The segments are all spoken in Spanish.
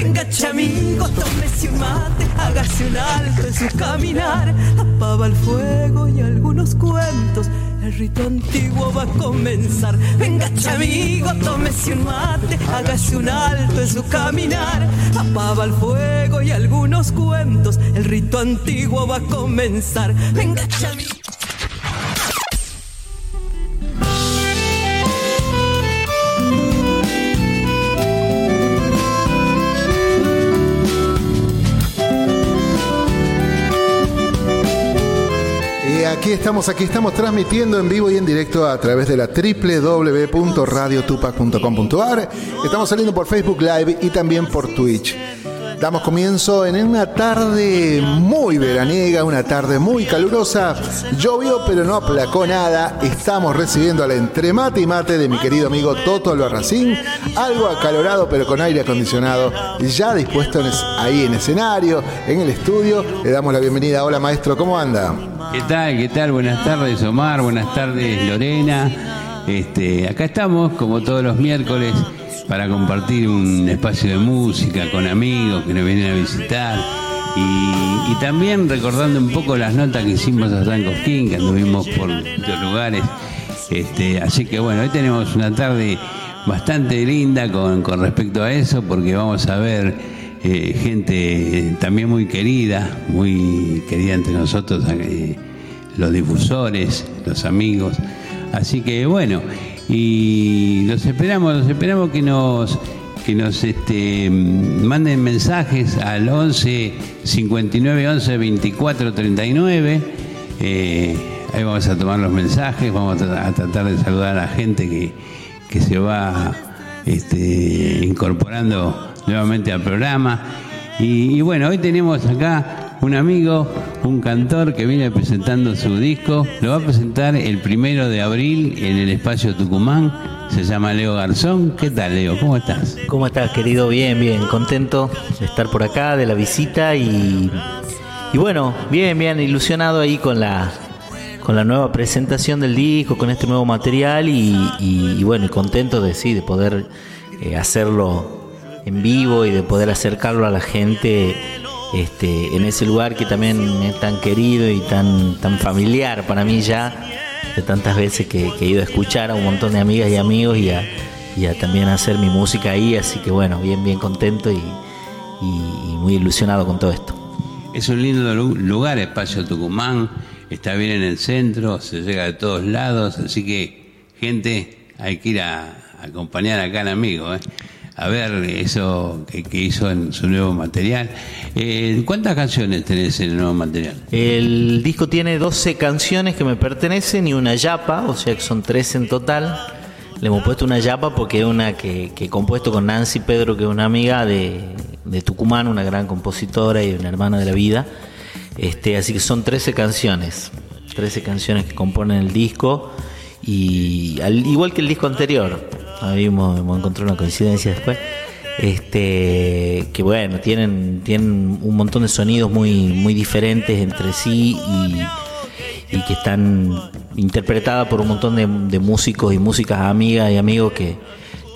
Venga, chamigo, tómese un mate, hágase un alto en su caminar. Apaba el fuego y algunos cuentos. El rito antiguo va a comenzar. Venga, chamigo, tómese un mate, hágase un alto en su caminar. Apaba el fuego y algunos cuentos. El rito antiguo va a comenzar. Venga, chamigo. Estamos, aquí estamos transmitiendo en vivo y en directo a través de la www.radiotupac.com.ar. Estamos saliendo por Facebook Live y también por Twitch. Damos comienzo en una tarde muy veraniega, una tarde muy calurosa. Llovió pero no aplacó nada. Estamos recibiendo al entremate y mate de mi querido amigo Toto Albarracín. Algo acalorado pero con aire acondicionado. Ya dispuesto ahí en escenario, en el estudio. Le damos la bienvenida. Hola maestro, ¿cómo anda? ¿Qué tal? ¿Qué tal? Buenas tardes Omar, buenas tardes Lorena. Este, acá estamos como todos los miércoles para compartir un espacio de música con amigos que nos vienen a visitar. Y, también recordando un poco las notas que hicimos a San Cosquín, que anduvimos por muchos lugares. Este, así que bueno, hoy tenemos una tarde bastante linda con, respecto a eso, porque vamos a ver eh, gente también muy querida, muy querida entre nosotros, eh, los difusores, los amigos. Así que bueno, y los esperamos, los esperamos que nos que nos este, manden mensajes al 11 59 11 24 39. ahí vamos a tomar los mensajes, vamos a, tratar de saludar a la gente que, que se va este, incorporando nuevamente al programa. y bueno, hoy tenemos acá un amigo, un cantor que viene presentando su disco. Lo va a presentar el primero de abril en el espacio Tucumán. Se llama Leo Garzón. ¿Qué tal, Leo? ¿Cómo estás? ¿Cómo estás, querido? Bien, bien. Contento de estar por acá, de la visita y, y bueno, bien, bien. Ilusionado ahí con la, con la nueva presentación del disco, con este nuevo material y, bueno, y contento de sí, de poder eh, hacerlo en vivo y de poder acercarlo a la gente este, en ese lugar que también es tan querido y tan, tan familiar para mí ya, de tantas veces que, he ido a escuchar a un montón de amigas y amigos y a, también hacer mi música ahí, así que bueno, bien, bien contento y, muy ilusionado con todo esto. Es un lindo lugar, Espacio Tucumán, está bien en el centro, se llega de todos lados, así que gente, hay que ir a, acompañar acá al amigo. ¿eh? A ver eso que, hizo en su nuevo material. Eh, ¿Cuántas canciones tenés en el nuevo material? El disco tiene 12 canciones que me pertenecen y una yapa, o sea que son 13 en total. Le hemos puesto una yapa porque es una que, he compuesto con Nancy Pedro, que es una amiga de, Tucumán, una gran compositora y una hermana de la vida. Este, así que son 13 canciones, 13 canciones que componen el disco y al igual que el disco anterior, ahí hemos, encontrado una coincidencia después, este, que bueno, tienen, tienen un montón de sonidos muy, muy diferentes entre sí y, que están interpretadas por un montón de, músicos y músicas amigas y amigos que,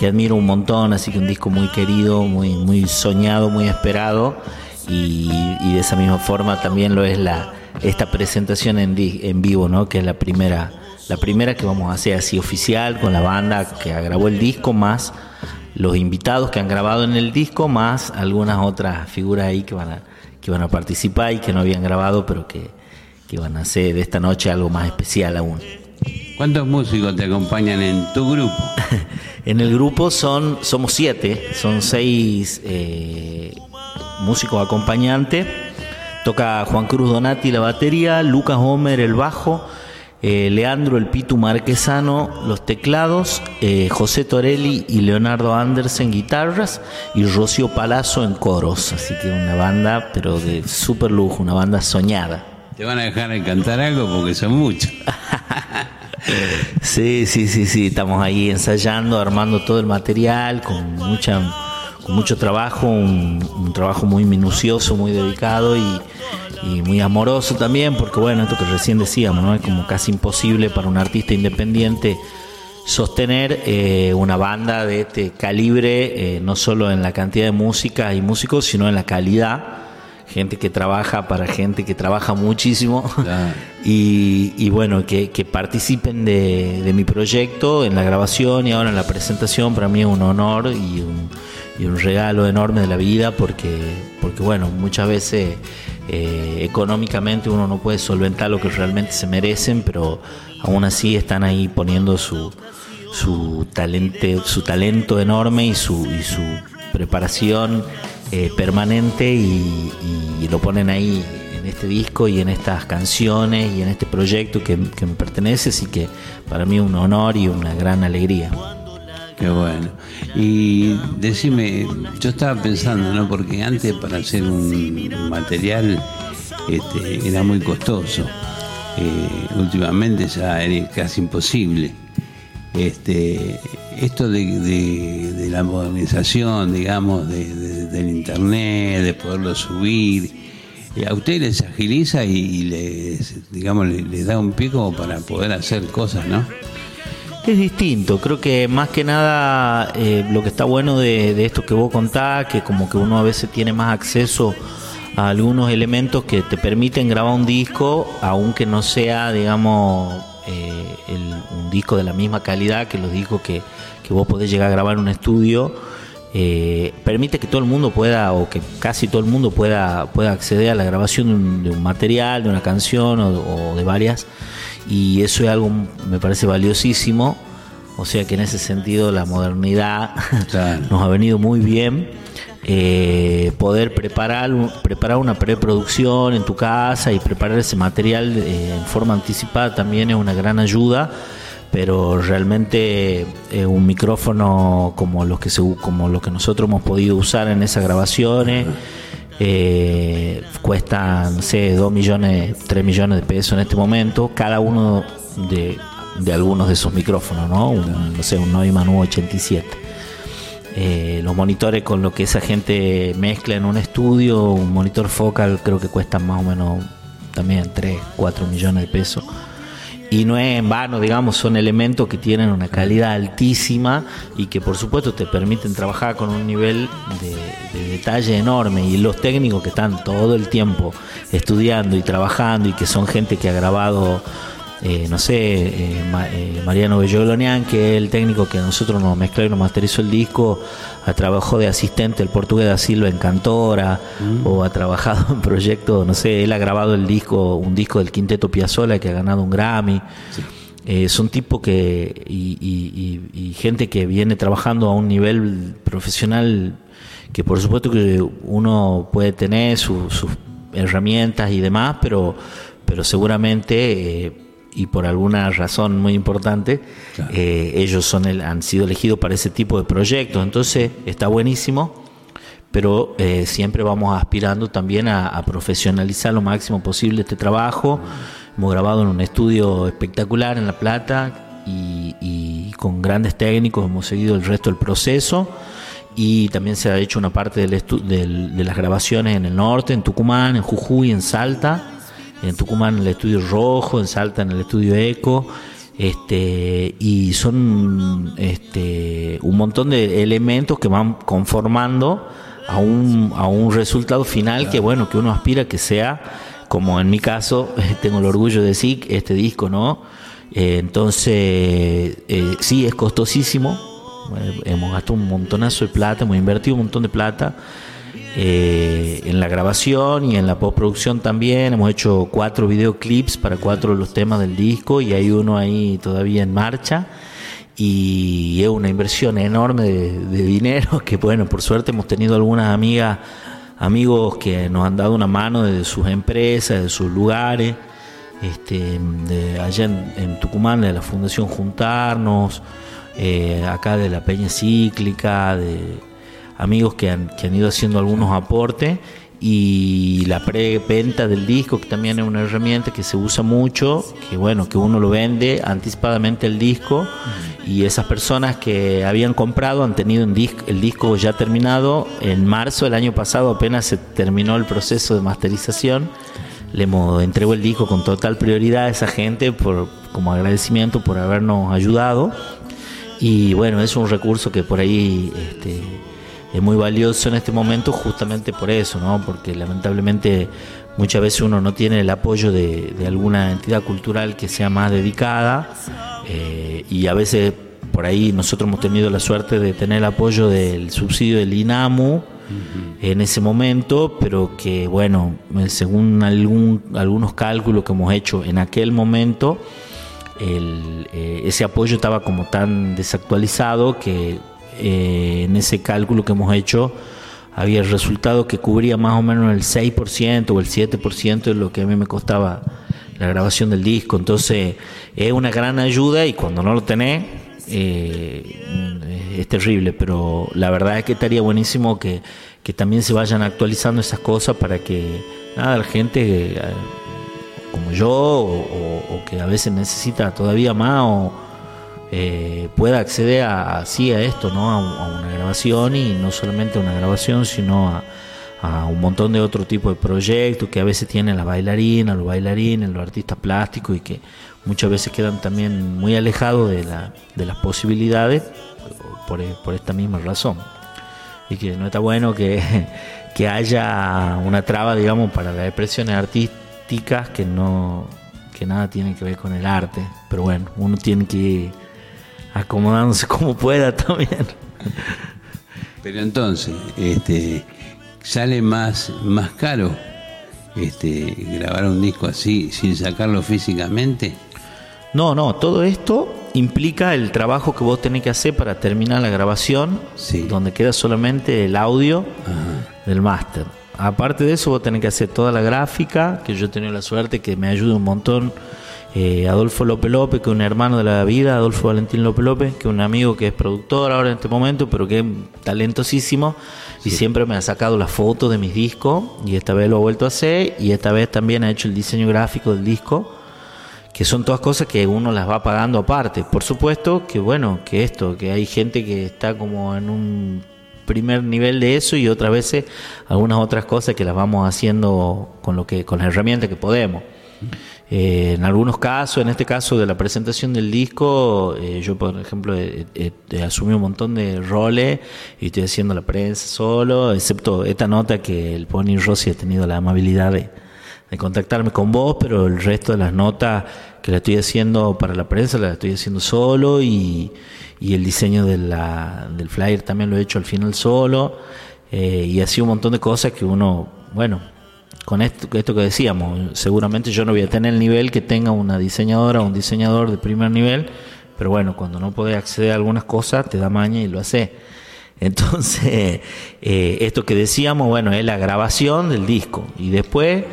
admiro un montón, así que un disco muy querido, muy, muy soñado, muy esperado y, de esa misma forma también lo es la, esta presentación en, en vivo, ¿no? que es la primera la primera que vamos a hacer así oficial con la banda que grabó el disco, más los invitados que han grabado en el disco, más algunas otras figuras ahí que van a, que van a participar y que no habían grabado, pero que, que van a hacer de esta noche algo más especial aún. ¿Cuántos músicos te acompañan en tu grupo? en el grupo son somos siete, son seis eh, músicos acompañantes. Toca Juan Cruz Donati la batería, Lucas Homer el bajo, eh, Leandro El Pitu Marquesano los teclados, eh, José Torelli y Leonardo Andersen guitarras y Rocío Palazzo en coros. Así que una banda, pero de súper lujo, una banda soñada. ¿Te van a dejar cantar algo? Porque son muchos. sí, sí, sí, sí. Estamos ahí ensayando, armando todo el material con mucha con mucho trabajo, un trabajo muy minucioso, muy dedicado y, y muy amoroso también, porque bueno, esto que recién decíamos, ¿no? Es como casi imposible para un artista independiente sostener eh, una banda de este calibre, eh, no solo en la cantidad de música y músicos, sino en la calidad. Gente que trabaja para gente que trabaja muchísimo y, bueno, que, participen de, mi proyecto en la grabación y ahora en la presentación. Para mí es un honor y un, y un regalo enorme de la vida porque, porque bueno, muchas veces eh, económicamente uno no puede solventar lo que realmente se merecen, pero aún así están ahí poniendo su, su, talento, su talento enorme y su, y su preparación eh, permanente y, lo ponen ahí en este disco y en estas canciones y en este proyecto que, que me pertenece, así que para mí un honor y una gran alegría. Qué bueno. Y decime, yo estaba pensando, ¿no? Porque antes para hacer un material este, era muy costoso. Eh, últimamente ya era casi imposible. Este, esto de, la modernización, digamos, del internet, de poderlo subir, eh, a ustedes les agiliza y, les, digamos, les, da un pico para poder hacer cosas, ¿no? Es distinto, creo que más que nada eh, lo que está bueno de, esto que vos contás, que como que uno a veces tiene más acceso a algunos elementos que te permiten grabar un disco, aunque no sea, digamos, eh, un disco de la misma calidad que los discos que, vos podés llegar a grabar en un estudio. Eh, permite que todo el mundo pueda, o que casi todo el mundo pueda, pueda acceder a la grabación de un, material, de una canción o de varias y eso es algo, me parece valiosísimo. O sea que en ese sentido la modernidad nos ha venido muy bien. Eh, poder preparar, preparar una preproducción en tu casa y preparar ese material eh, en forma anticipada también es una gran ayuda pero realmente eh, un micrófono como los que se, como los que nosotros hemos podido usar en esas grabaciones eh, cuesta, no sé, 2 millones, 3 millones de pesos en este momento, cada uno de, algunos de esos micrófonos, ¿no? Un, no sé, un Neumann U87. Eh, los monitores con lo que esa gente mezcla en un estudio, un monitor focal creo que cuesta más o menos también 3, 4 millones de pesos. Y no es en vano, digamos, son elementos que tienen una calidad altísima y que por supuesto te permiten trabajar con un nivel de, detalle enorme. Y los técnicos que están todo el tiempo estudiando y trabajando y que son gente que ha grabado eh, no sé, eh, eh, Mariano Bellolonian, que es el técnico que nosotros nos mezcló y nos masterizó el disco, ha trabajado de asistente el portugués da Silva en Cantora, mm. o ha trabajado en proyectos, no sé, él ha grabado el disco, un disco del Quinteto Piazzolla que ha ganado un Grammy. son tipos que y, gente que viene trabajando a un nivel profesional que por supuesto que uno puede tener sus herramientas y demás, pero, pero seguramente y por alguna razón muy importante, eh, ellos son el, han sido elegidos para ese tipo de proyectos. Entonces está buenísimo, pero eh, siempre vamos aspirando también a, profesionalizar lo máximo posible este trabajo. Hemos grabado en un estudio espectacular en La Plata y, con grandes técnicos hemos seguido el resto del proceso y también se ha hecho una parte del de las grabaciones en el norte, en Tucumán, en Jujuy, en Salta en Tucumán en el estudio Rojo, en Salta en el estudio Eco, este, y son este, un montón de elementos que van conformando a un, a un resultado final que bueno, que uno aspira que sea, como en mi caso, tengo el orgullo de decir, este disco, ¿no? Eh, entonces, eh, sí, es costosísimo, hemos gastado un montonazo de plata, hemos invertido un montón de plata, eh, en la grabación y en la postproducción también. Hemos hecho cuatro videoclips para cuatro de los temas del disco y hay uno ahí todavía en marcha. Y es una inversión enorme de, dinero que, bueno, por suerte hemos tenido algunas amigas, amigos que nos han dado una mano de sus empresas, de sus lugares. Este, de allá en, Tucumán, de la Fundación Juntarnos, eh, acá de la Peña Cíclica, de, amigos que han, que han ido haciendo algunos aportes y la preventa del disco que también es una herramienta que se usa mucho que bueno que uno lo vende anticipadamente el disco y esas personas que habían comprado han tenido un disco, el disco ya terminado. En marzo del año pasado apenas se terminó el proceso de masterización. Le entregó el disco con total prioridad a esa gente por como agradecimiento por habernos ayudado. Y bueno, es un recurso que por ahí este, es muy valioso en este momento justamente por eso, ¿no? Porque lamentablemente muchas veces uno no tiene el apoyo de, alguna entidad cultural que sea más dedicada eh, y a veces por ahí nosotros hemos tenido la suerte de tener el apoyo del subsidio del INAMU en ese momento, pero que bueno, según algún, algunos cálculos que hemos hecho en aquel momento, eh, ese apoyo estaba como tan desactualizado que eh, en ese cálculo que hemos hecho había el resultado que cubría más o menos el 6% o el 7% de lo que a mí me costaba la grabación del disco. Entonces es una gran ayuda y cuando no lo tenés eh, es terrible, pero la verdad es que estaría buenísimo que, que también se vayan actualizando esas cosas para que nada, la gente como yo o, que a veces necesita todavía más o eh, pueda acceder a, así a esto, ¿no? A, una grabación y no solamente a una grabación, sino a, un montón de otro tipo de proyectos que a veces tienen la bailarina, los bailarines, los artistas plásticos y que muchas veces quedan también muy alejados de, la, de las posibilidades por, esta misma razón. Y que no está bueno que, haya una traba, digamos, para las expresiones artísticas que no que nada tienen que ver con el arte, pero bueno, uno tiene que acomodándose como pueda también. Pero entonces, este sale más más caro este grabar un disco así sin sacarlo físicamente. No, no, todo esto implica el trabajo que vos tenés que hacer para terminar la grabación, donde queda solamente el audio del máster aparte de eso, vos tenés que hacer toda la gráfica, que yo he tenido la suerte que me ayude un montón. Eh, Adolfo López López, que es un hermano de la vida, Adolfo Valentín López López, que es un amigo que es productor ahora en este momento, pero que es talentosísimo y siempre me ha sacado la foto de mis discos y esta vez lo ha vuelto a hacer y esta vez también ha hecho el diseño gráfico del disco, que son todas cosas que uno las va pagando aparte. Por supuesto que bueno, que esto, que hay gente que está como en un primer nivel de eso y otras veces algunas otras cosas que las vamos haciendo con lo que con las herramientas que podemos. Eh, en algunos casos, en este caso de la presentación del disco, eh, yo por ejemplo asumido un montón de roles y estoy haciendo la prensa solo, excepto esta nota que el Pony Rossi ha tenido la amabilidad de, de contactarme con vos, pero el resto de las notas que la estoy haciendo para la prensa la estoy haciendo solo y, y el diseño de la, del flyer también lo he hecho al final solo. Eh, y así un montón de cosas que uno, bueno, con esto, esto que decíamos, seguramente yo no voy a tener el nivel que tenga una diseñadora o un diseñador de primer nivel, pero bueno, cuando no podés acceder a algunas cosas te da maña y lo hace. Entonces, eh, esto que decíamos, bueno, es la grabación del disco y después,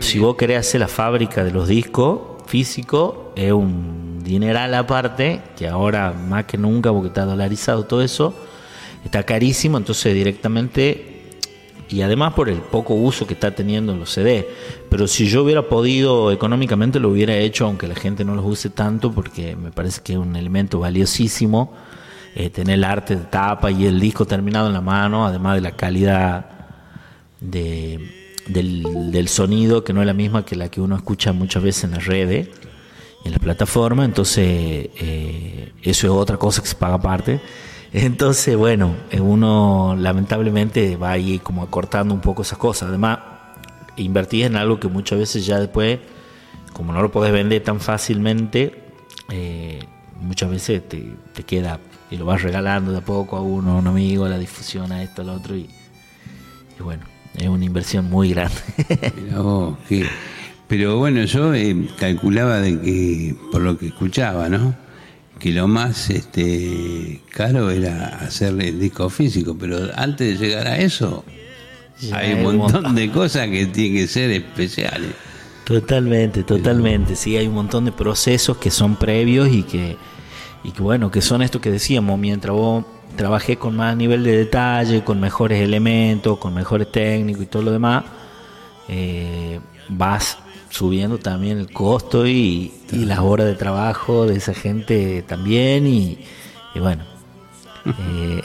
si vos querés hacer la fábrica de los discos físicos, es un dineral aparte, que ahora más que nunca, porque está dolarizado todo eso, está carísimo, entonces directamente, y además por el poco uso que está teniendo los CD, pero si yo hubiera podido económicamente lo hubiera hecho, aunque la gente no los use tanto, porque me parece que es un elemento valiosísimo, eh, tener el arte de tapa y el disco terminado en la mano, además de la calidad de, del, del, sonido, que no es la misma que la que uno escucha muchas veces en las redes en la plataforma, entonces eh, eso es otra cosa que se paga aparte. Entonces, bueno, uno lamentablemente va ahí como acortando un poco esas cosas. Además, invertís en algo que muchas veces ya después, como no lo podés vender tan fácilmente, eh, muchas veces te, queda y lo vas regalando de a poco a uno, a un amigo, a la difusión, a esto, al otro. Y, bueno, es una inversión muy grande. Pero bueno, yo eh, calculaba de que, por lo que escuchaba, ¿no? Que lo más este, caro era hacer el disco físico, pero antes de llegar a eso, hay un montón de cosas que tienen que ser especiales. Totalmente, totalmente. Sí, hay un montón de procesos que son previos y que, y que bueno, que son esto que decíamos, mientras vos trabajé con más nivel de detalle, con mejores elementos, con mejores técnicos y todo lo demás, eh, vas subiendo también el costo y, las horas de trabajo de esa gente también y, bueno eh,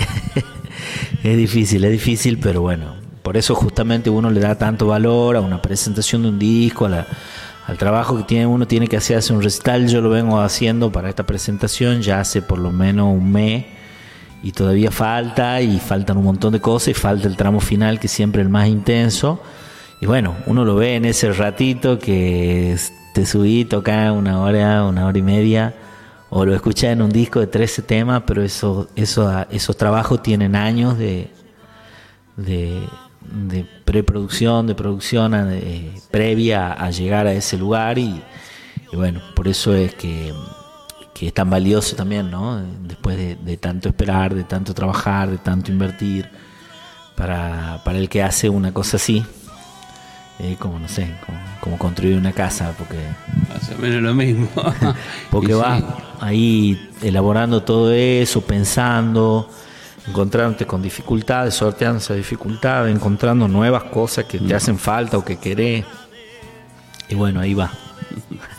es difícil es difícil pero bueno por eso justamente uno le da tanto valor a una presentación de un disco al trabajo que tiene uno tiene que hacer, hacer un recital. Yo lo vengo haciendo para esta presentación ya hace por lo menos un mes y todavía falta y faltan un montón de cosas y falta el tramo final que es siempre el más intenso. Y bueno, uno lo ve en ese ratito que te subí, toca una hora, una hora y media, o lo escuchas en un disco de 13 temas, pero eso, eso, esos trabajos tienen años de, de, preproducción, de producción previa a llegar a ese lugar y, bueno, por eso es que, es tan valioso también, ¿no? Después de, tanto esperar, de tanto trabajar, de tanto invertir, para, para el que hace una cosa así, eh, como no sé, como, construir una casa, porque... Más o menos lo mismo. porque vas ahí elaborando todo eso, pensando, encontrándote con dificultades, sorteando esas dificultades, encontrando nuevas cosas que te mm. hacen falta o que querés. Y bueno, ahí va.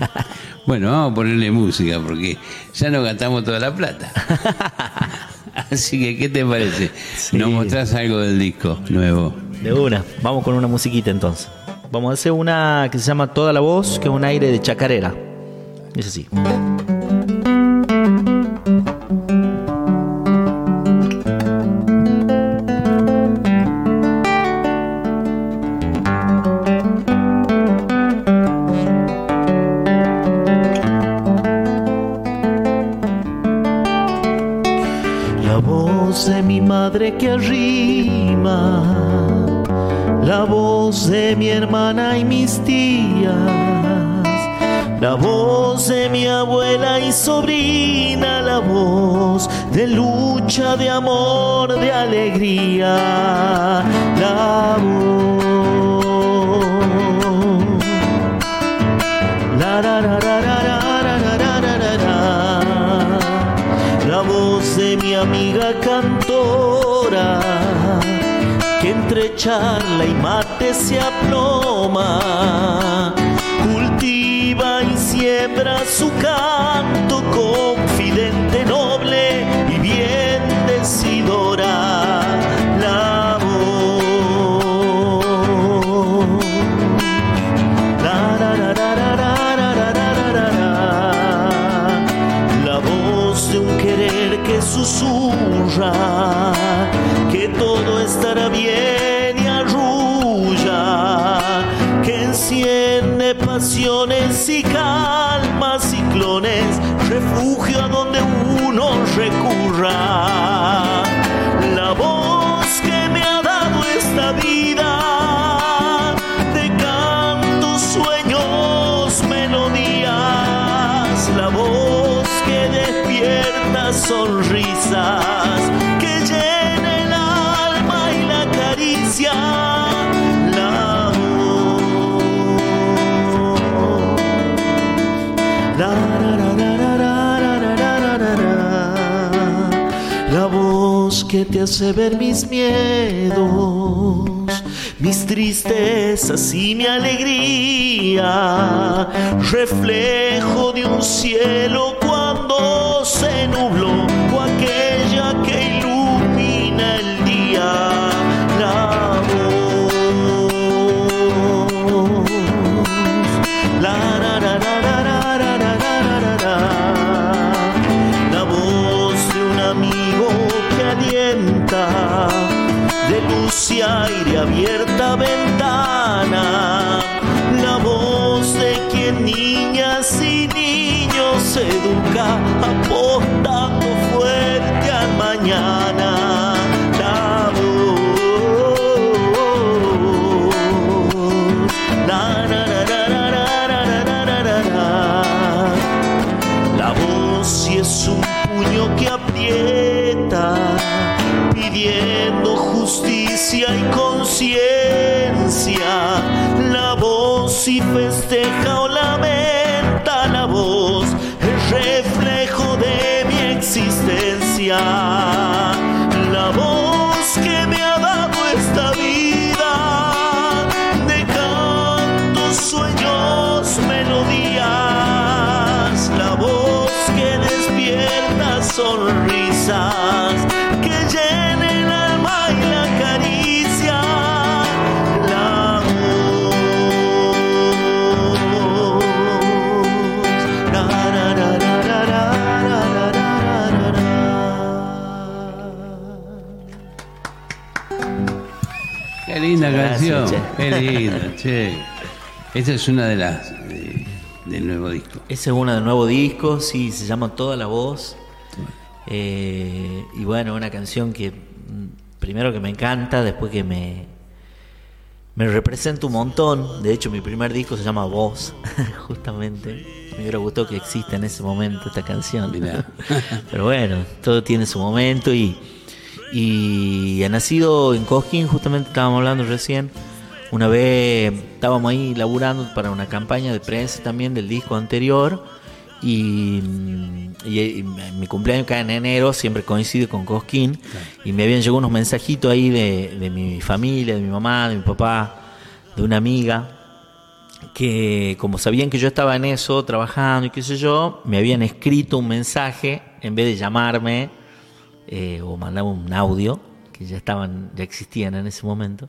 bueno, vamos a ponerle música porque ya no gastamos toda la plata. Así que, ¿qué te parece? ¿Nos mostrás algo del disco nuevo? De una, vamos con una musiquita entonces. Vamos a hacer una que se llama Toda la Voz, que es un aire de chacarera. Es así. De amor, de alegría, la voz. La, la, la, la voz de mi amiga cantora entre charla y mate se aploma, sonrisas la voz que te hace ver mis miedos, mis tristezas y mi alegría, reflejo de un cielo aire abierta que llenen el alma y la caricia. El amor. Qué linda canción, qué linda, che. esa es una de las del nuevo disco. Esa es una del nuevo disco, sí, se llama Toda la Voz. Eh, y bueno, una canción que mm, primero que me encanta, después que me, me representa un montón. De hecho, mi primer disco se llama Voz, justamente. Me hubiera gustado que exista en ese momento esta canción. Pero bueno, todo tiene su momento y, y ha nacido en Cosquín, justamente estábamos hablando recién. Una vez estábamos ahí laburando para una campaña de prensa también del disco anterior y, y- y mi cumpleaños cae en enero, siempre coincide con Cosquín y me habían llegado unos mensajitos ahí de, de mi familia, de mi mamá, de mi papá, de una amiga que como sabían que yo estaba en eso, trabajando y qué sé yo, me habían escrito un mensaje en vez de llamarme eh, o mandar un audio, que ya estaban, ya existían en ese momento,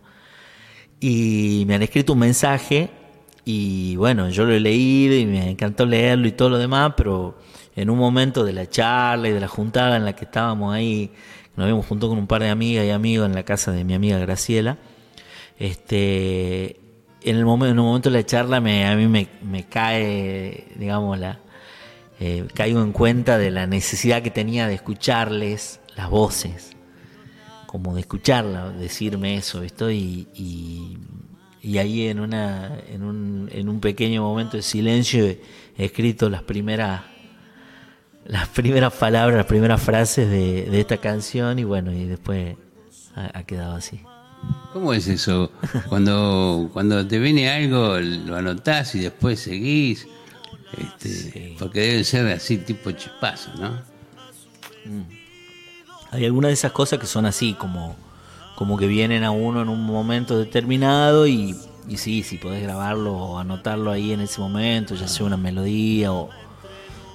y me han escrito un mensaje y bueno, yo lo he leído y me encantó leerlo y todo lo demás, pero en un momento de la charla y de la juntada en la que estábamos ahí, nos habíamos juntado con un par de amigas y amigos en la casa de mi amiga Graciela, este, en el momento, en un momento de la charla me, a mí me, me cae, digamos, la, eh, caigo en cuenta de la necesidad que tenía de escucharles las voces, como de escucharla, decirme eso, ¿viste? Y, y, y ahí en, una, en, un, en un pequeño momento de silencio he, escrito las primeras las primeras palabras, las primeras frases de, de esta canción y bueno, y después ha- ha quedado así. ¿Cómo es eso? Cuando, cuando te viene algo, lo anotás y después seguís. Este, Porque deben ser así, tipo chispazo, ¿no? Hay algunas de esas cosas que son así, como, como que vienen a uno en un momento determinado y, y sí, si podés grabarlo o anotarlo ahí en ese momento, ya sea una melodía o,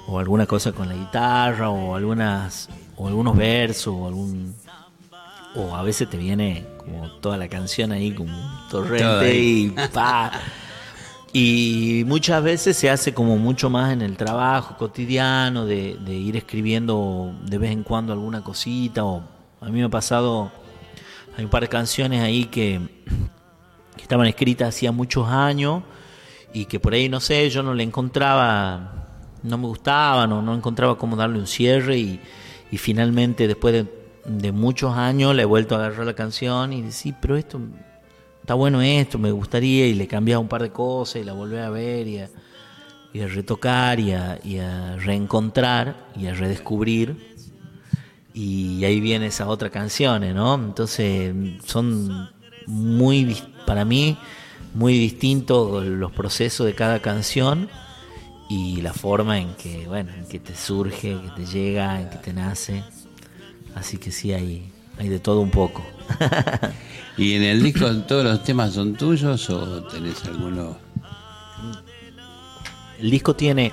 o alguna cosa con la guitarra o algunas o algunos versos o algún o a veces te viene como toda la canción ahí como un torrente ahí. y pa y muchas veces se hace como mucho más en el trabajo cotidiano de, de ir escribiendo de vez en cuando alguna cosita o a mí me ha pasado hay un par de canciones ahí que, que estaban escritas hacía muchos años y que por ahí no sé yo no le encontraba no me gustaban o no encontraba cómo darle un cierre y, y finalmente después de, de muchos años le he vuelto a agarrar la canción y decir pero esto está bueno esto, me gustaría, y le cambiaba un par de cosas y la volví a ver y a, y a retocar y a, y a reencontrar y a redescubrir. Y ahí viene esa otra canción, ¿no? Entonces son muy, para mí, muy distintos los procesos de cada canción y la forma en que, bueno, en que te surge, que te llega, en que te nace. Así que sí, hay, hay de todo un poco. ¿Y en el disco todos los temas son tuyos o tenés alguno? El disco tiene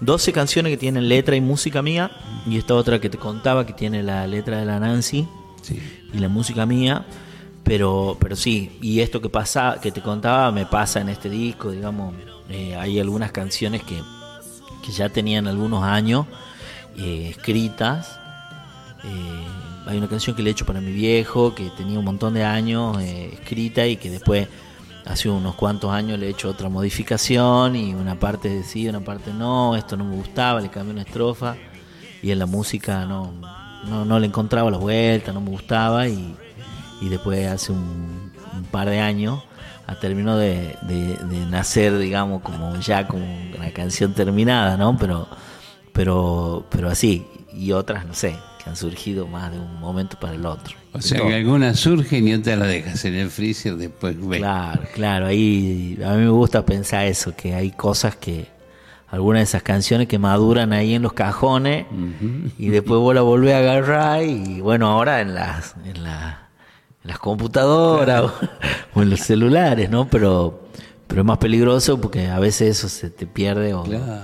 12 canciones que tienen letra y música mía y esta otra que te contaba que tiene la letra de la Nancy Sí. y la música mía. Pero, pero sí, y esto que pasa, que te contaba me pasa en este disco, digamos, eh, hay algunas canciones que, que ya tenían algunos años eh, escritas. Eh, hay una canción que le he hecho para mi viejo, que tenía un montón de años escrita y que después, hace unos cuantos años, le he hecho otra modificación y una parte sí, una parte no, esto no me gustaba, le cambié una estrofa y en la música no, no, no le encontraba la vuelta, no me gustaba y, y después hace un, par de años ah, terminó de, de- de nacer, digamos, como ya como una canción terminada, ¿no? Pero, pero, pero así, y otras, no sé, que han surgido más de un momento para el otro. O sea que algunas surgen y otras las dejas en el freezer, después ves. Claro, claro, ahí a mí me gusta pensar eso, que hay cosas que, algunas de esas canciones que maduran ahí en los cajones y después vos la volvés a agarrar y bueno, ahora en las, en la- en las computadoras o, o en los celulares, ¿no? Pero, pero es más peligroso porque a veces eso se te pierde o, Claro.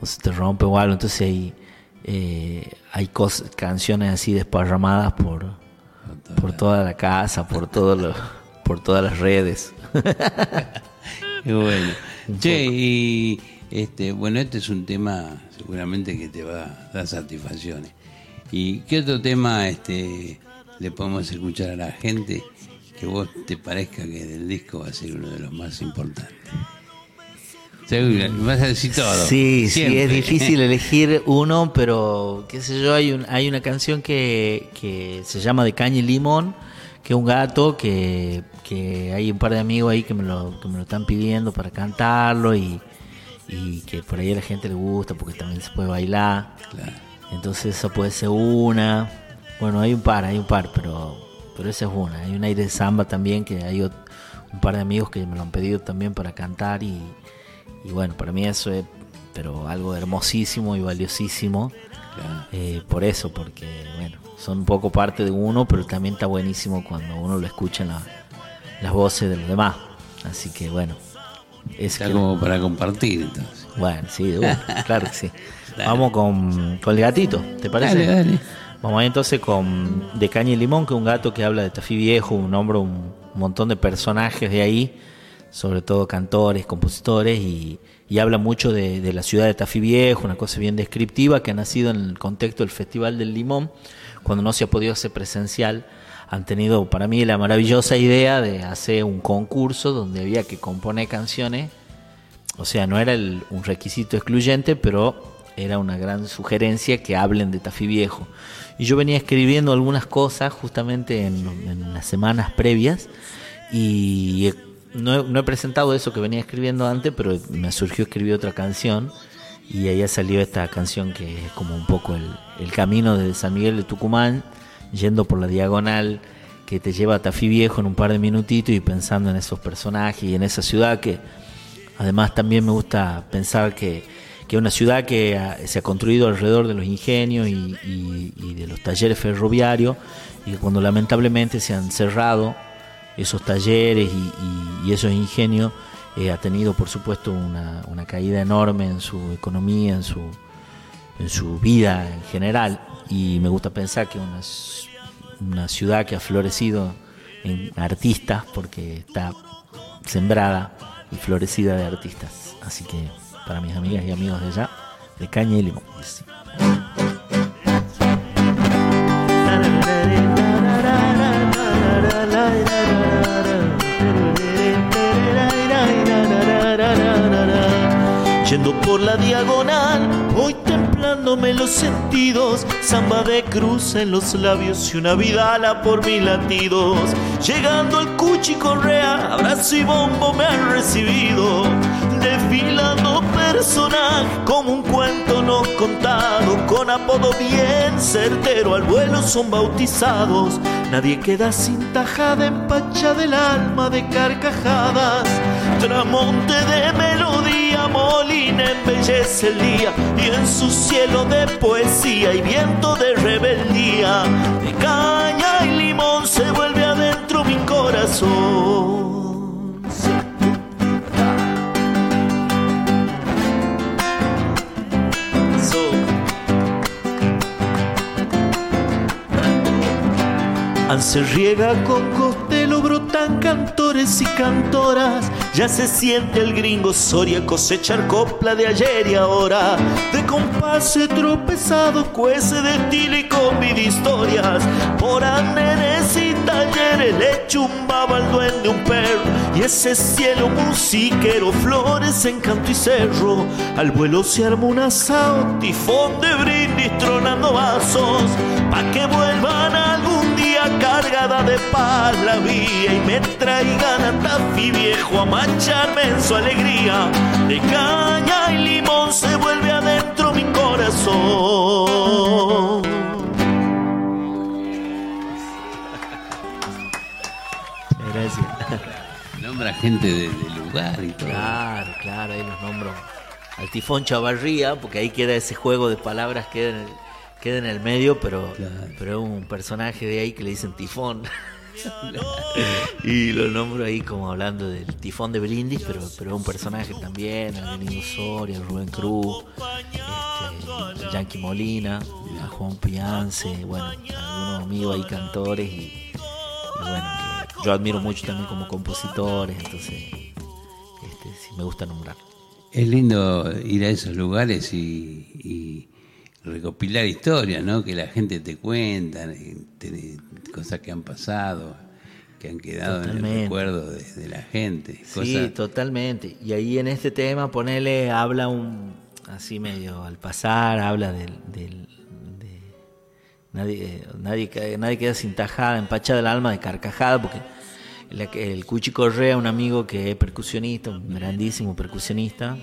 o se te rompe o algo, entonces hay, eh, hay cos- canciones así desparramadas por, por toda la casa, por todo lo- por todas las redes. Bueno. Che, y este, bueno, este es un tema seguramente que te va a dar satisfacciones. ¿Y qué otro tema este, le podemos escuchar a la gente que que vos te parezca que del disco va a ser uno de los más importantes? Seguro, vas a decir todo. Sí, sí, es difícil elegir uno, pero qué sé yo, hay, un, hay una canción que, que se llama De Caña y Limón, que es un gato que, que hay un par de amigos ahí que me lo, que me lo están pidiendo para cantarlo y, y que por ahí a la gente le gusta porque también se puede bailar. Claro. Entonces esa puede ser una. Bueno, hay un par, hay un par, pero, pero esa es una. Hay un aire de samba también que hay un par de amigos que me lo han pedido también para cantar y, y bueno, para mí eso es pero algo hermosísimo y valiosísimo. Claro. eh, por eso, porque bueno, son un poco parte de uno, pero también está buenísimo cuando uno lo escucha en la- las voces de los demás. Así que bueno, es Está que- como para compartir entonces. bueno, sí, de una, claro que sí. Vamos con, con el gatito, ¿te parece? Dale, dale. Vamos ahí entonces con De Caña y Limón, que es un gato que habla de Tafí Viejo, un hombre, un montón de personajes de ahí, sobre todo cantores, compositores, y, habla mucho de, la ciudad de Tafí Viejo, una cosa bien descriptiva que ha nacido en el contexto del Festival del Limón, cuando no se ha podido hacer presencial. Han tenido para mí la maravillosa idea de hacer un concurso donde había que componer canciones o sea, no era un requisito excluyente, pero era una gran sugerencia que hablen de Tafí Viejo. Y yo venía escribiendo algunas cosas justamente en, en las semanas previas y no, he, no he presentado eso que venía escribiendo antes, pero me surgió escribir otra canción. Y ahí ha salido esta canción que es como un poco el, el camino de San Miguel de Tucumán, yendo por la diagonal que te lleva a Tafí Viejo en un par de minutitos y pensando en esos personajes y en esa ciudad que Además también me gusta pensar que, que una ciudad que se ha construido alrededor de los ingenios y, y- y de los talleres ferroviarios y que cuando lamentablemente se han cerrado esos talleres y, y- y esos ingenios eh, ha tenido por supuesto una, una caída enorme en su economía, en su, en su vida en general y me gusta pensar que una, una ciudad que ha florecido en artistas porque está sembrada y florecida de artistas. Así que para mis amigas y amigos de allá, de caña y limón. Yendo por la diagonal, voy templándome los sentidos. Samba de cruz en los labios y una vidala por mis latidos. Llegando al Cuchi Correa, abrazo y bombo me han recibido. Desfilando personal como un cuento no contado. Con apodo bien certero, al vuelo son bautizados. Nadie queda sin tajada, empacha del alma de carcajadas. Tramonte de melodía, molina embellece el día y en su cielo de poesía y viento de rebeldía, de caña y limón se vuelve adentro mi corazón. Se riega con costelo, brotan cantores y cantoras. Ya se siente el gringo Soria cosechar copla de ayer y ahora. De compase tropezado, cuece de estilo y combi de historias. Por andenes y talleres le chumbaba al duende un perro. Y ese cielo musiquero, flores en canto y cerro. Al vuelo se arma un asado, tifón de brindis tronando vasos. Pa' que vuelvan algún cargada de paz la vía y me traigan a Tafi viejo a mancharme en su alegría. De caña y limón se vuelve adentro mi corazón. Gracias. Nombra gente de, de lugar y todo. Claro, claro, ahí los nombro. Al tifón Chavarría, porque ahí queda ese juego de palabras, el, queda en el medio, pero, pero es un personaje de ahí que le dicen tifón. y lo nombro ahí como hablando del tifón de Brindis, pero, pero es un personaje también, el Benito Soria, Rubén Cruz, este, Yankee Molina, a Juan Piance, bueno, algunos amigos ahí cantores y, y bueno, que yo admiro mucho también como compositores, entonces este, sí me gusta nombrar. Es lindo ir a esos lugares y, y recopilar historias, ¿no? Que la gente te cuenta, te- cosas que han pasado. que han quedado en el recuerdo de, la gente. Sí, totalmente. Y ahí en este tema, ponele, habla un así medio al pasar, habla del, del de, nadie, nadie, nadie queda sin tajada, empachada el alma de carcajada, porque el Cuchi Correa, un amigo que es percusionista, un grandísimo percusionista,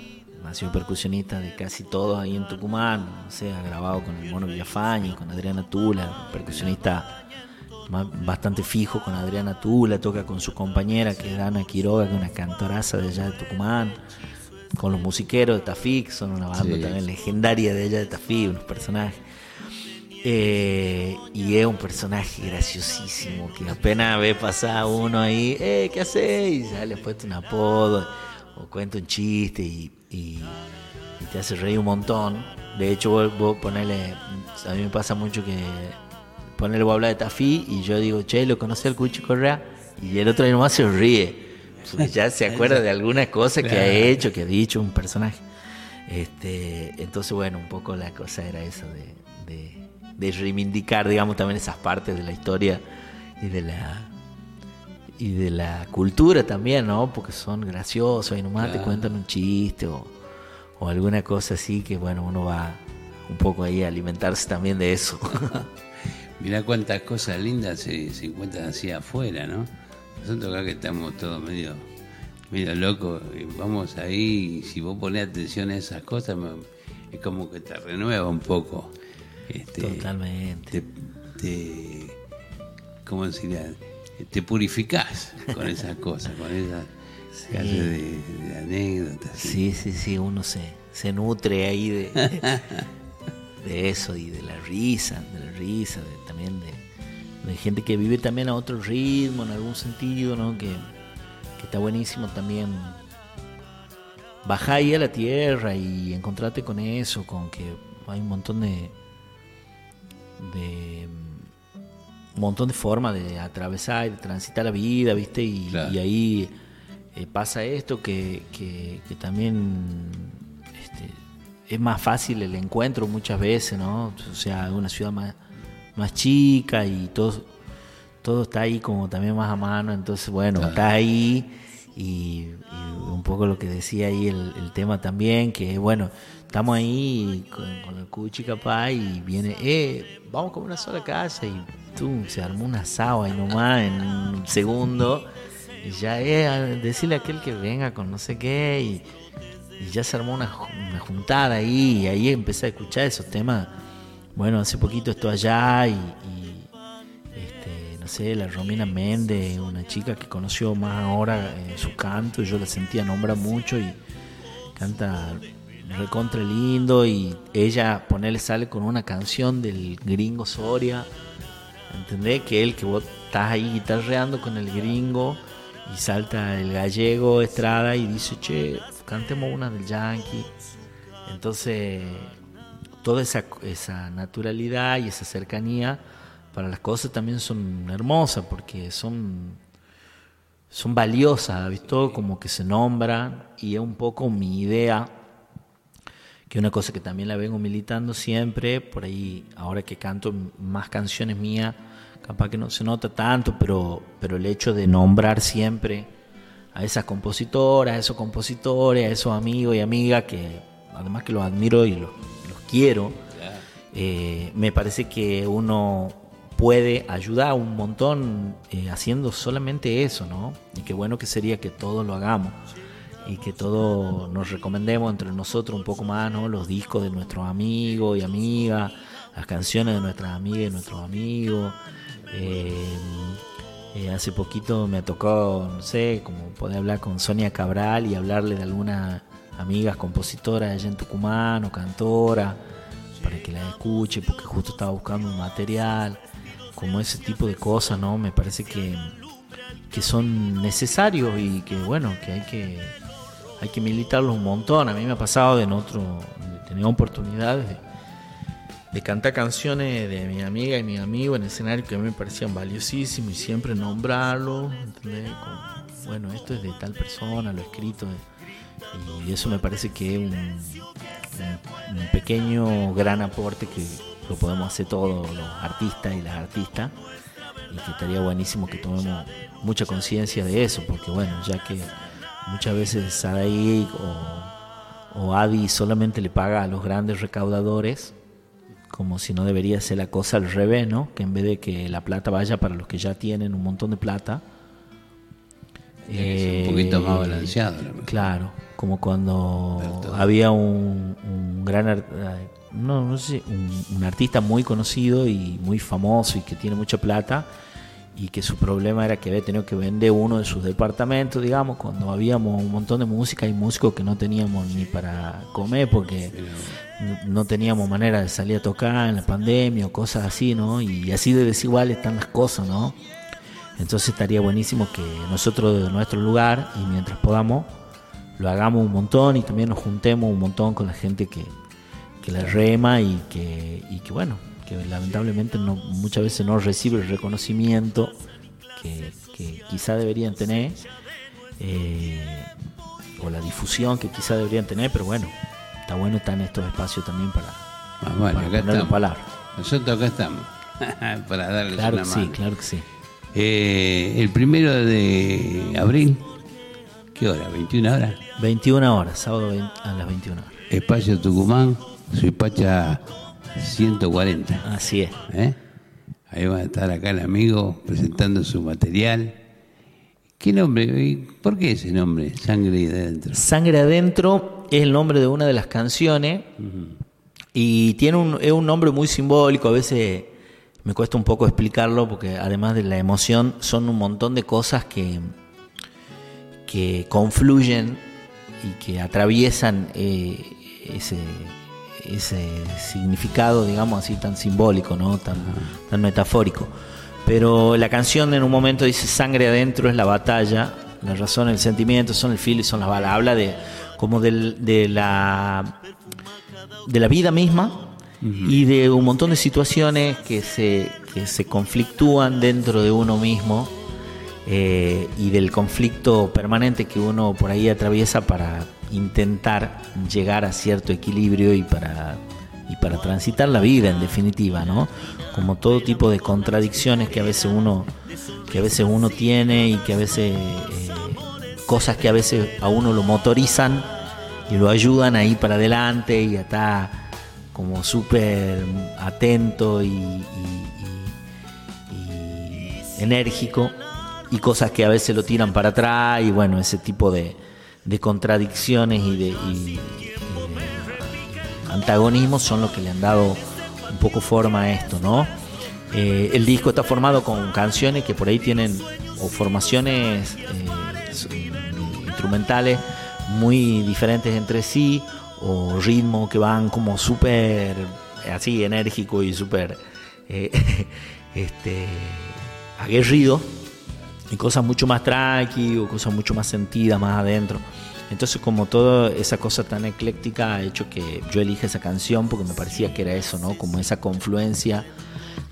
ha sido percusionista de casi todo ahí en Tucumán, no sé, ha grabado con el Mono Villafañe, con Adriana Tula, percusionista bastante fijo con Adriana Tula, toca con su compañera que es Ana Quiroga, que es una cantoraza de allá de Tucumán, con los musiqueros de Tafí, que son una banda también legendaria de allá de Tafí, unos personajes. Eh, y es un personaje graciosísimo que apenas ve pasar uno ahí, eh, ¿qué hacéis? Y ya le has puesto un apodo o cuenta un chiste y, te hace reír un montón. De hecho, vos, vos ponerle, a mí me pasa mucho que ponerle vos hablar de Tafí y yo digo, che, ¿lo conoce el Cuchi Correa? Y el otro nomás se ríe. ya se acuerda de alguna cosa que ha hecho, que ha dicho un personaje. Este, entonces, bueno, un poco la cosa era eso de de reivindicar, digamos, también esas partes de la historia y de la y de la cultura también, ¿no? Porque son graciosos y nomás te cuentan un chiste o, alguna cosa así que, bueno, uno va un poco ahí a alimentarse también de eso. Mirá cuántas cosas lindas se, se encuentran así afuera, ¿no? Nosotros acá que estamos todos medio, medio locos, vamos ahí y si vos pones atención a esas cosas, es como que te renueva un poco. Este, Totalmente. Te, ¿Cómo Te purificás con esas cosas, con esas de, anécdotas. ¿sí? sí, sí, uno se, se nutre ahí de, de eso y de la risa, de la risa, también de, gente que vive también a otro ritmo en algún sentido, ¿no? Que, que está buenísimo también bajar ahí a la tierra y encontrarte con eso, con que hay un montón de, de un montón de formas de atravesar y de transitar la vida, ¿viste? Y, ahí eh, pasa esto que, que, también este, es más fácil el encuentro muchas veces, ¿no? O sea, una ciudad más, más chica y todo, todo está ahí como también más a mano, entonces bueno, está ahí y, un poco lo que decía ahí el, tema también, que bueno, estamos ahí con, el cuchi capaz y viene, eh, vamos con una sola casa y tú, se armó una asado ahí nomás en un segundo y ya es decirle a aquel que venga con no sé qué y, ya se armó una, una, juntada ahí y ahí empecé a escuchar esos temas. Bueno, hace poquito estoy allá y, este, no sé, la Romina Méndez, una chica que conoció más ahora en su canto, yo la sentía nombra mucho y canta recontra lindo y ella ponerle sale con una canción del gringo Soria. ¿Entendés? Que él que vos estás ahí guitarreando con el gringo y salta el gallego Estrada y dice, che, cantemos una del Yankee. Entonces, toda esa, esa naturalidad y esa cercanía para las cosas también son hermosas porque son, son valiosas, visto? Como que se nombran y es un poco mi idea que una cosa que también la vengo militando siempre, por ahí ahora que canto más canciones mías, capaz que no se nota tanto, pero, pero el hecho de nombrar siempre a esas compositoras, a esos compositores, a esos amigos y amigas que además que los admiro y los, quiero, eh, me parece que uno puede ayudar un montón eh, haciendo solamente eso, ¿no? Y qué bueno que sería que todos lo hagamos y que todos nos recomendemos entre nosotros un poco más, ¿no? Los discos de nuestros amigos y amigas, las canciones de nuestras amigas y nuestros amigos. Eh, eh, hace poquito me tocó, no sé, como poder hablar con Sonia Cabral y hablarle de algunas amigas compositoras allá en Tucumán o cantora, para que la escuche, porque justo estaba buscando un material, como ese tipo de cosas, ¿no? Me parece que, que son necesarios y que, bueno, que hay que hay que militarlo un montón. A mí me ha pasado en otro, tenía oportunidades de, cantar canciones de mi amiga y mi amigo en escenario que a mí me parecían valiosísimos y siempre nombrarlo, bueno, esto es de tal persona, lo he escrito. Y eso me parece que es un, pequeño gran aporte que lo podemos hacer todos los artistas y las artistas y que estaría buenísimo que tomemos mucha conciencia de eso, porque bueno, ya que muchas veces Sadaí o, o Adi solamente le paga a los grandes recaudadores, como si no debería ser la cosa al revés, ¿no? Que en vez de que la plata vaya para los que ya tienen un montón de plata, un poquito más eh, balanceado. Claro, como cuando había un, un gran eh, no, no sé, un, un artista muy conocido y muy famoso y que tiene mucha plata y que su problema era que había tenido que vender uno de sus departamentos, digamos, cuando habíamos un montón de música y músicos que no teníamos ni para comer porque no- teníamos manera de salir a tocar en la pandemia o cosas así, ¿no? Y así de desigual están las cosas, ¿no? Entonces estaría buenísimo que nosotros de nuestro lugar y mientras podamos lo hagamos un montón y también nos juntemos un montón con la gente que, que la rema y que, y que bueno, que lamentablemente no, muchas veces no recibe el reconocimiento que, que quizá deberían tener eh, o la difusión que quizá deberían tener, pero bueno, está bueno estar en estos espacios también para, Ah, bueno, para acá palabra. Nosotros acá estamos. Para darles Claro una que mano. sí, claro que sí. Eh, el primero de abril, ¿qué hora? ¿21 horas? 21 horas, sábado 20 a las 21 horas. Espacio Tucumán, Suipacha 140. Así es. ¿eh? Ahí va a estar acá el amigo presentando su material. ¿Qué nombre? ¿Por qué ese nombre? Sangre de adentro. Sangre Adentro es el nombre de una de las canciones y tiene un, es un nombre muy simbólico, a veces me cuesta un poco explicarlo porque además de la emoción son un montón de cosas que, que confluyen y que atraviesan eh, ese, ese significado, digamos así, tan simbólico, ¿no? tan, tan metafórico. Pero la canción en un momento dice sangre adentro es la batalla, la razón, el sentimiento, son el filo y son las balas. Habla de como de la de la vida misma y de un montón de situaciones que se, que se conflictúan dentro de uno mismo eh, y del conflicto permanente que uno por ahí atraviesa para intentar llegar a cierto equilibrio y para, y para transitar la vida en definitiva, ¿no? Como todo tipo de contradicciones que a veces uno, que a veces uno tiene y que a veces eh, cosas que a veces a uno lo motorizan y lo ayudan a ir para adelante y a estar como súper atento y- y- y enérgico y cosas que a veces lo tiran para atrás y bueno, ese tipo de, de contradicciones y de, y- de antagonismos son los que le han dado un poco forma a esto, ¿no? Eh, el disco está formado con canciones que por ahí tienen o formaciones eh, instrumentales muy diferentes entre sí o ritmos que van como súper eh, así enérgico y súper eh, este, aguerrido y cosas mucho más tranqui o cosas mucho más sentidas más adentro. Entonces como toda esa cosa tan ecléctica ha hecho que yo elija esa canción porque me parecía que era eso, ¿no? Como esa confluencia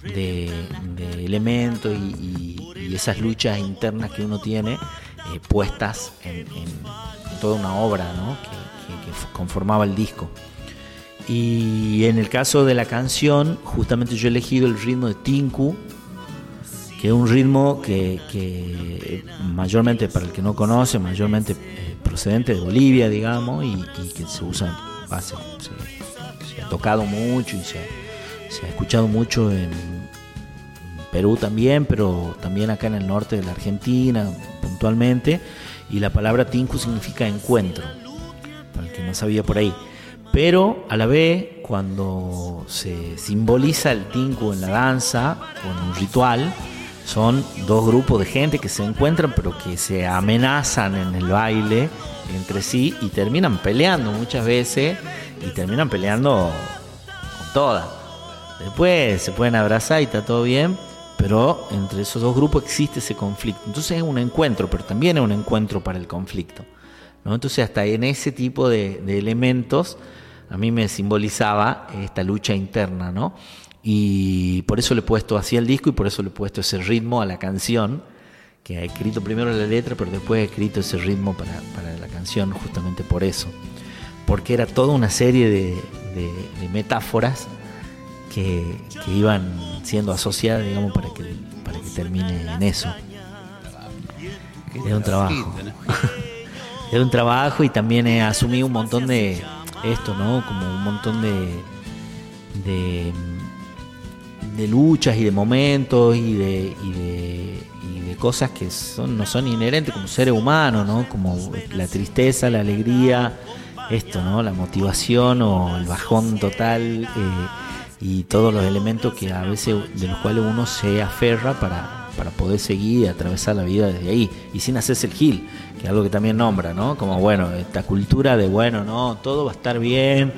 de, de elementos y, y- y esas luchas internas que uno tiene eh, puestas en, en- toda una obra, ¿no? Que, que- que conformaba el disco. Y en el caso de la canción, justamente yo he elegido el ritmo de Tinku, que es un ritmo que, mayormente, para el que no conoce, mayormente eh, procedente de Bolivia, digamos, y, que se usa, hace- se, ha tocado mucho y se, se ha escuchado mucho en Perú también, pero también acá en el norte de la Argentina, puntualmente, y la palabra Tinku significa encuentro, para el que no sabía por ahí. Pero a la vez, cuando se simboliza el tinku en la danza o en un ritual, son dos grupos de gente que se encuentran pero que se amenazan en el baile entre sí y terminan peleando muchas veces y terminan peleando con todas. Después se pueden abrazar y está todo bien, pero entre esos dos grupos existe ese conflicto. Entonces es un encuentro, pero también es un encuentro para el conflicto. ¿no? Entonces hasta en ese tipo de, de elementos a mí me simbolizaba esta lucha interna, ¿no? Y por eso le he puesto así al disco y por eso le he puesto ese ritmo a la canción, que he escrito primero la letra, pero después he escrito ese ritmo para, para la canción justamente por eso. Porque era toda una serie de, de- de metáforas que, que iban siendo asociadas, digamos, para que, para que termine en eso. Es un trabajo. es un trabajo y también he asumido un montón de esto, ¿no? Como un montón de, de, de luchas y de momentos y de, y de, y de cosas que son, no son inherentes como seres humanos, ¿no? Como la tristeza, la alegría, esto, ¿no? La motivación o el bajón total eh, y todos los elementos que a veces de los cuales uno se aferra para, para poder seguir y atravesar la vida desde ahí y sin hacerse el gil, que es algo que también nombra, ¿no? Como bueno, esta cultura de bueno, no, todo va a estar bien,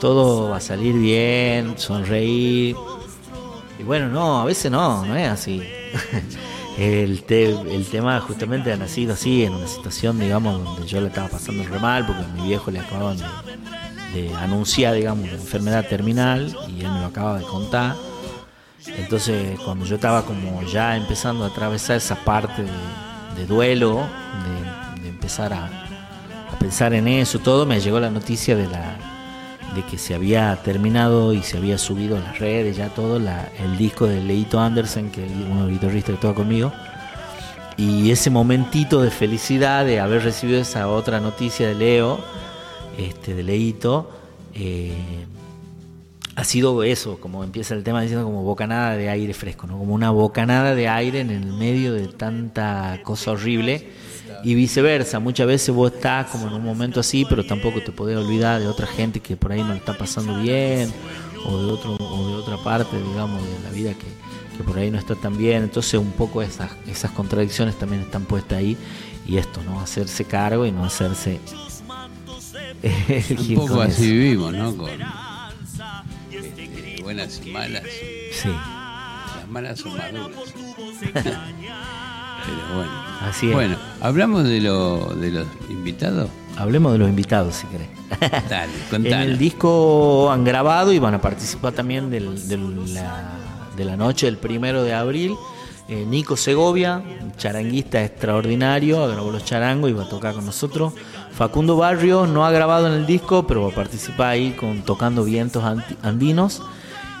todo va a salir bien, sonreír. Y bueno, no, a veces no, no es así. El, el tema justamente ha nacido así, en una situación, digamos, donde yo le estaba pasando re mal, porque a mi viejo le acababan de, anunciar, digamos, una enfermedad terminal, y él me lo acaba de contar. Entonces, cuando yo estaba como ya empezando a atravesar esa parte de, duelo, de, de empezar a, a, pensar en eso, todo, me llegó la noticia de la de que se había terminado y se había subido a las redes, ya todo, la, el disco de Leito Anderson, que es uno de los guitarristas que toca conmigo. Y ese momentito de felicidad de haber recibido esa otra noticia de Leo, este, de Leito, eh, ha sido eso, como empieza el tema diciendo como bocanada de aire fresco, ¿no? como una bocanada de aire en el medio de tanta cosa horrible y viceversa. Muchas veces vos estás como en un momento así, pero tampoco te podés olvidar de otra gente que por ahí no le está pasando bien o de otro o de otra parte, digamos, de la vida que, que por ahí no está tan bien. Entonces un poco esas esas contradicciones también están puestas ahí y esto, no hacerse cargo y no hacerse un poco así eso. vivimos, ¿no? Con este, buenas y malas. Sí. Las malas son maduras. Pero bueno. Así es. Bueno, ¿hablamos de, lo, de los invitados? Hablemos de los invitados, si querés. Dale, en contanos. el disco han grabado y van a participar también del, del, la, de la noche del primero de abril. Eh, Nico Segovia, un charanguista extraordinario, grabó los charangos y va a tocar con nosotros. Facundo Barrio no ha grabado en el disco, pero va a participar ahí con Tocando Vientos Andinos.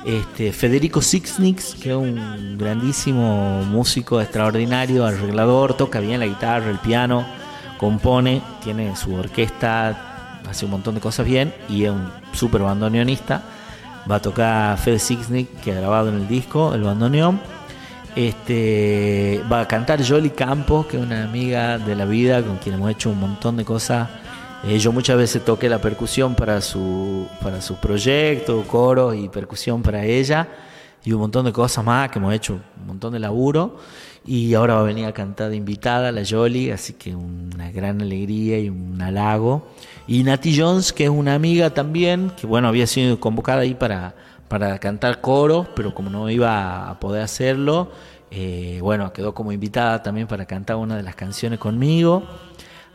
Este, Federico Sixnix, que es un grandísimo músico extraordinario, arreglador, toca bien la guitarra, el piano, compone, tiene su orquesta, hace un montón de cosas bien y es un súper bandoneonista. Va a tocar Fede Sixnix, que ha grabado en el disco, el bandoneón. Este, va a cantar Jolly Campos, que es una amiga de la vida con quien hemos hecho un montón de cosas eh, yo muchas veces toqué la percusión para su, para su proyecto, coros y percusión para ella, y un montón de cosas más que hemos hecho, un montón de laburo. Y ahora va a venir a cantar de invitada la Jolly, así que una gran alegría y un halago. Y Nati Jones, que es una amiga también, que bueno, había sido convocada ahí para, para cantar coros, pero como no iba a poder hacerlo, eh, bueno, quedó como invitada también para cantar una de las canciones conmigo.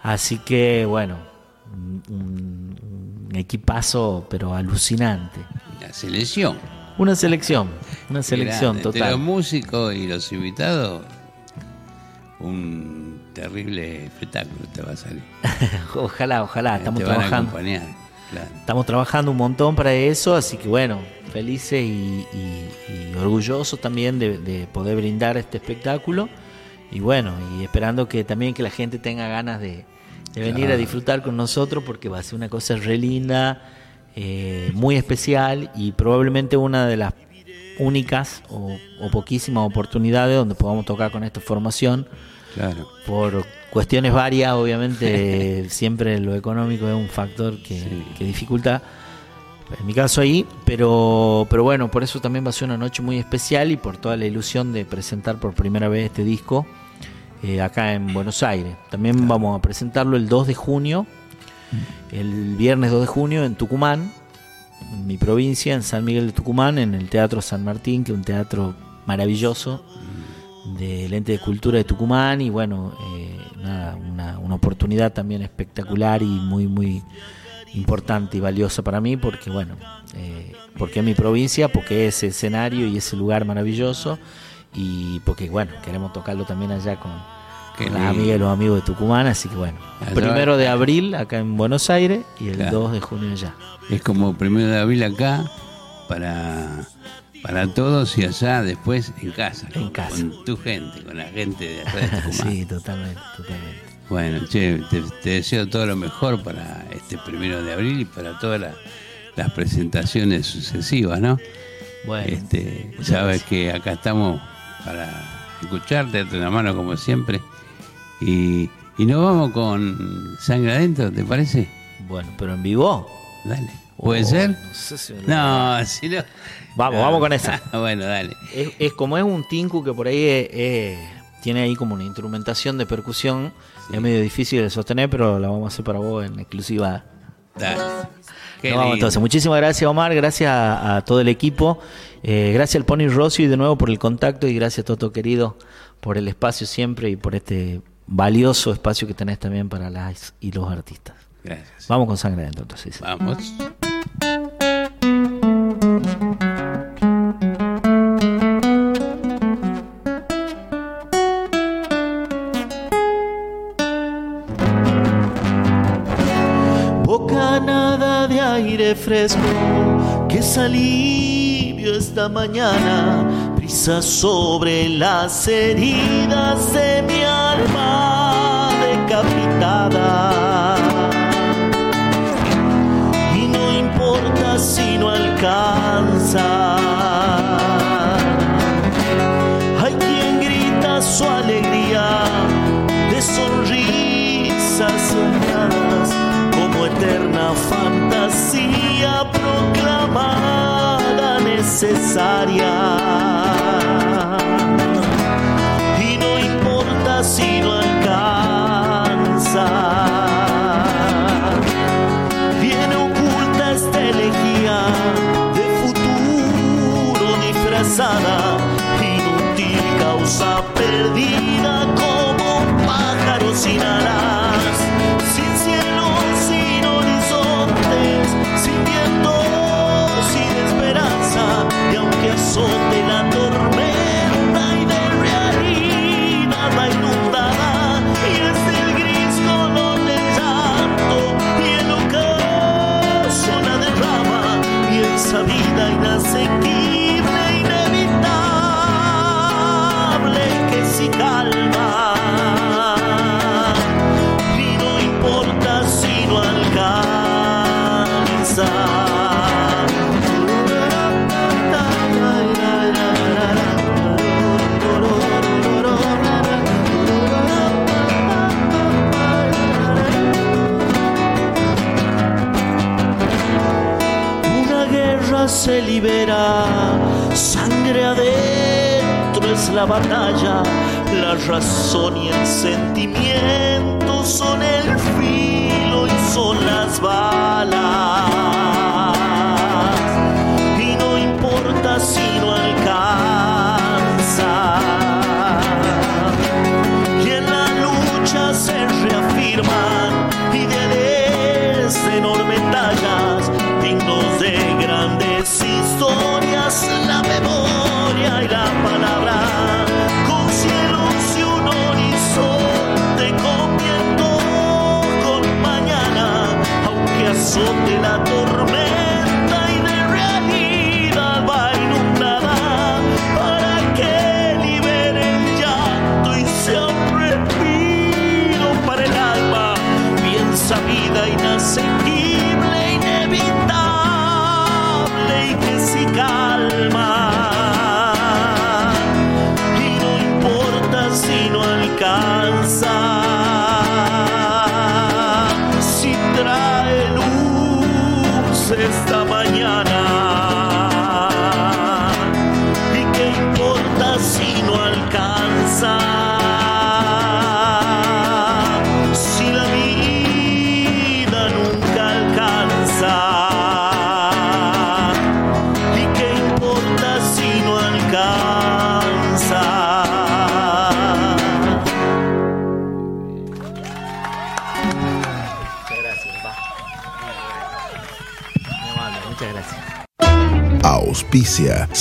Así que bueno, un, un, equipazo, pero alucinante. La selección. Una selección, una selección total. Entre los músicos y los invitados, un terrible espectáculo te va a salir. ojalá, ojalá, estamos te van trabajando. A acompañar, claro. Estamos trabajando un montón para eso, así que bueno, felices y, y, y orgullosos también de, de, poder brindar este espectáculo. Y bueno, y esperando que también que la gente tenga ganas de, de venir a disfrutar con nosotros porque va a ser una cosa re linda, eh, muy especial y probablemente una de las únicas o, o poquísimas oportunidades donde podamos tocar con esta formación. Claro. Por cuestiones varias, obviamente siempre lo económico es un factor que, Sí. que dificulta. En mi caso ahí, pero, pero bueno, por eso también va a ser una noche muy especial y por toda la ilusión de presentar por primera vez este disco eh, acá en Buenos Aires. También vamos a presentarlo el 2 de junio, el viernes 2 de junio en Tucumán, en mi provincia, en San Miguel de Tucumán, en el Teatro San Martín, que es un teatro maravilloso del ente de cultura de Tucumán y bueno, eh, nada, una, una oportunidad también espectacular y muy, muy importante y valiosa para mí porque bueno, eh, porque es mi provincia, porque es ese escenario y ese lugar maravilloso y porque bueno, queremos tocarlo también allá con, Con las amigas y los amigos de Tucumán, así que bueno, primero de abril acá en Buenos Aires y el Claro. 2 de junio allá. Es como primero de abril acá para para todos y allá después en casa. En con, casa. con tu gente, con la gente de allá de Tucumán. sí, totalmente, totalmente. Bueno, che, te, te deseo todo lo mejor para este primero de abril y para todas las- las presentaciones sucesivas, ¿no? Bueno, Este, sabes gracias. que acá estamos para escucharte, darte una mano como siempre. Y, y nos vamos con sangre adentro, ¿te parece? Bueno, pero en vivo. Dale. ¿Puede Oh, ser? No, sé si lo- No, si no. Vamos, No. vamos con esa. bueno, dale. Es, es como es un tinku que por ahí es- es- tiene ahí como una instrumentación de percusión. Es medio difícil de sostener, pero la vamos a hacer para vos en exclusiva. Dale. Nos vamos entonces. Muchísimas gracias, Omar. Gracias a, a todo el equipo. Eh, gracias al Pony Rossi de nuevo por el contacto y gracias, Toto querido, por el espacio siempre y por este valioso espacio que tenés también para las y los artistas. Gracias. Vamos con sangre adentro, entonces. Vamos. Bocanada de aire fresco, que es alivio esta mañana, sobre las heridas de mi alma decapitada. Y no importa si no alcanza. Hay quien grita su alegría de sonrisas soñadas como eterna fantasía proclamada necesaria.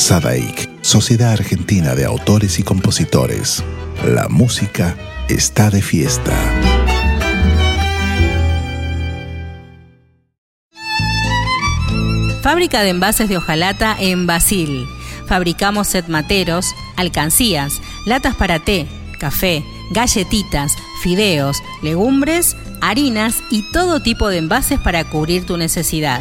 Sadaik, Sociedad Argentina de Autores y Compositores. La música está de fiesta. Fábrica de envases de hojalata en Basil. Fabricamos set materos, alcancías, latas para té, café, galletitas, fideos, legumbres, harinas y todo tipo de envases para cubrir tu necesidad.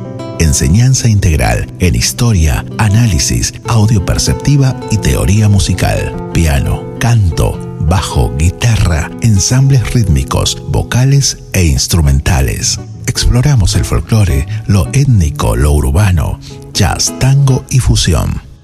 enseñanza integral en historia, análisis, audio perceptiva y teoría musical, piano, canto, bajo, guitarra, ensambles rítmicos, vocales e instrumentales. Exploramos el folclore, lo étnico, lo urbano, jazz, tango y fusión.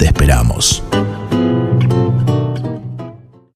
Te esperamos.